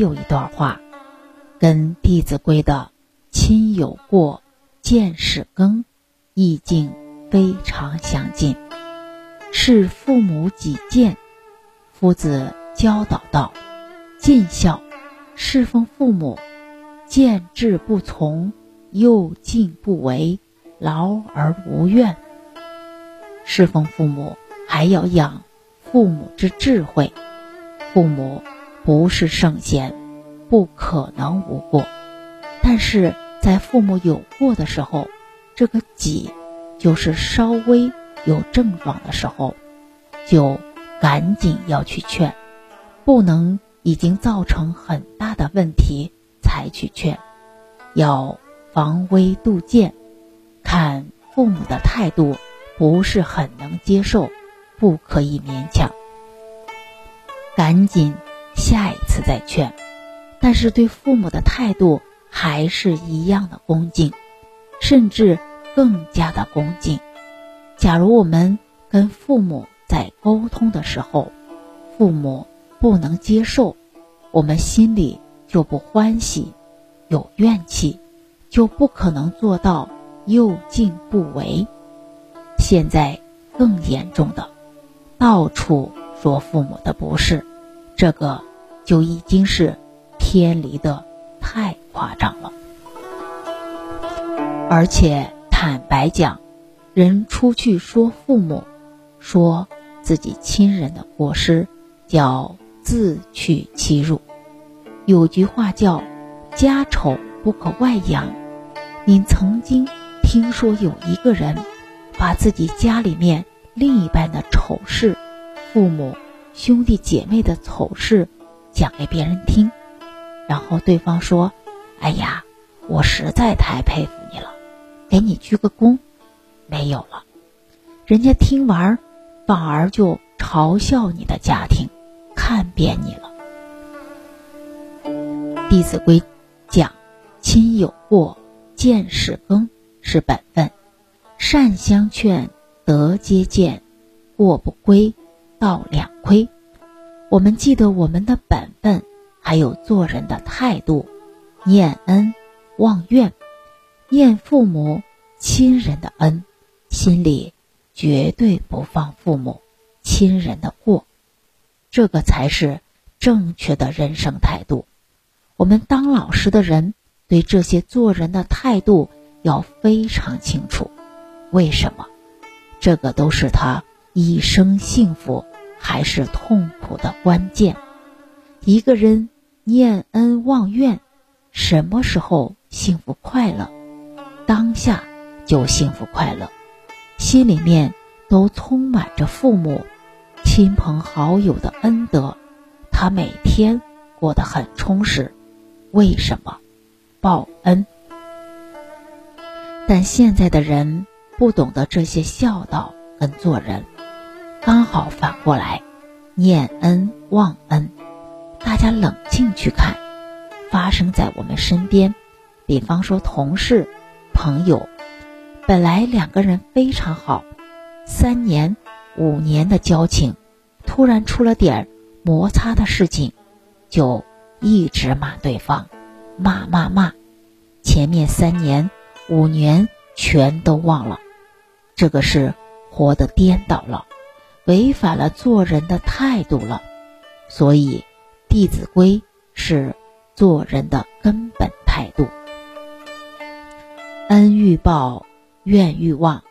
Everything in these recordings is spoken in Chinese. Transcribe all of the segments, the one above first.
有一段话，跟《弟子规》的“亲有过，见始更”意境非常相近。是父母己见，夫子教导道：“尽孝，侍奉父母，见志不从，又敬不为，劳而无怨。”侍奉父母，还要养父母之智慧。父母不是圣贤，不可能无过，但是在父母有过的时候，这个己就是稍微。有症状的时候，就赶紧要去劝，不能已经造成很大的问题才去劝，要防微杜渐，看父母的态度不是很能接受，不可以勉强，赶紧下一次再劝，但是对父母的态度还是一样的恭敬，甚至更加的恭敬。假如我们跟父母在沟通的时候，父母不能接受，我们心里就不欢喜，有怨气，就不可能做到又敬不为。现在更严重的，到处说父母的不是，这个就已经是偏离的太夸张了，而且坦白讲。人出去说父母，说自己亲人的过失，叫自取其辱。有句话叫“家丑不可外扬”。您曾经听说有一个人，把自己家里面另一半的丑事、父母、兄弟姐妹的丑事讲给别人听，然后对方说：“哎呀，我实在太佩服你了，给你鞠个躬。”没有了，人家听完，反而就嘲笑你的家庭，看扁你了。《弟子规》讲：“亲有过，见始更，是本分；善相劝，德皆见；过不归，道两亏。”我们记得我们的本分，还有做人的态度，念恩忘怨，念父母亲人的恩。心里绝对不放父母亲人的过，这个才是正确的人生态度。我们当老师的人对这些做人的态度要非常清楚。为什么？这个都是他一生幸福还是痛苦的关键。一个人念恩忘怨，什么时候幸福快乐？当下就幸福快乐。心里面都充满着父母、亲朋好友的恩德，他每天过得很充实。为什么？报恩。但现在的人不懂得这些孝道跟做人，刚好反过来，念恩忘恩。大家冷静去看，发生在我们身边，比方说同事、朋友。本来两个人非常好，三年、五年的交情，突然出了点摩擦的事情，就一直骂对方，骂骂骂，前面三年、五年全都忘了，这个是活得颠倒了，违反了做人的态度了。所以，《弟子规》是做人的根本态度，恩欲报。怨欲忘，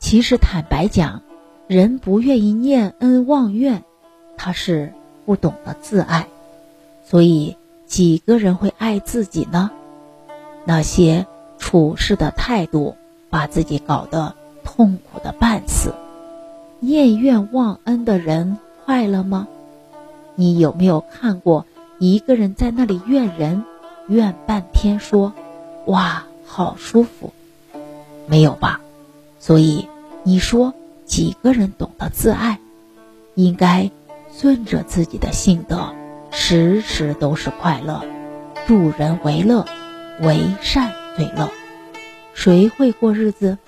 其实坦白讲，人不愿意念恩忘怨，他是不懂得自爱。所以几个人会爱自己呢？那些处事的态度把自己搞得痛苦的半死，念怨忘恩的人快乐吗？你有没有看过一个人在那里怨人，怨半天说：“哇，好舒服。”没有吧，所以你说几个人懂得自爱，应该顺着自己的性德，时时都是快乐，助人为乐，为善最乐。谁会过日子？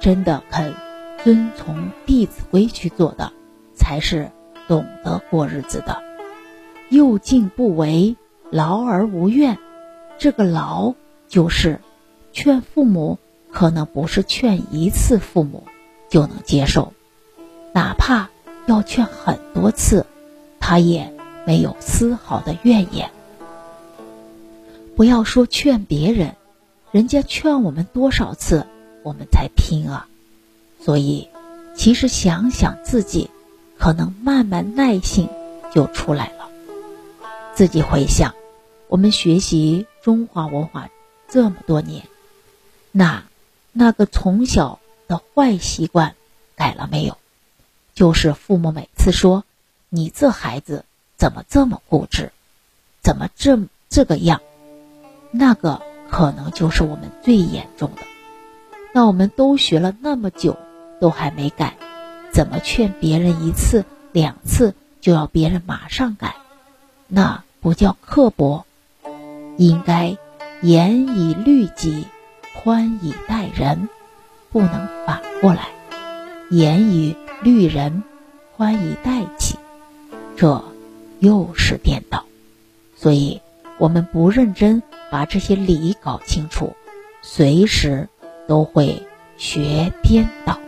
真的肯遵从《弟子规》去做的，才是懂得过日子的。又敬不为，劳而无怨，这个劳就是劝父母，可能不是劝一次父母就能接受，哪怕要劝很多次，他也没有丝毫的怨言。不要说劝别人，人家劝我们多少次，我们才听啊。所以，其实想想自己，可能慢慢耐性就出来了。自己回想，我们学习中华文化这么多年，那那个从小的坏习惯改了没有？就是父母每次说：“你这孩子怎么这么固执，怎么这这个样？”那个可能就是我们最严重的。那我们都学了那么久。都还没改，怎么劝别人一次两次就要别人马上改？那不叫刻薄，应该严以律己，宽以待人，不能反过来，严以律人，宽以待己，这又是颠倒。所以，我们不认真把这些理搞清楚，随时都会学颠倒。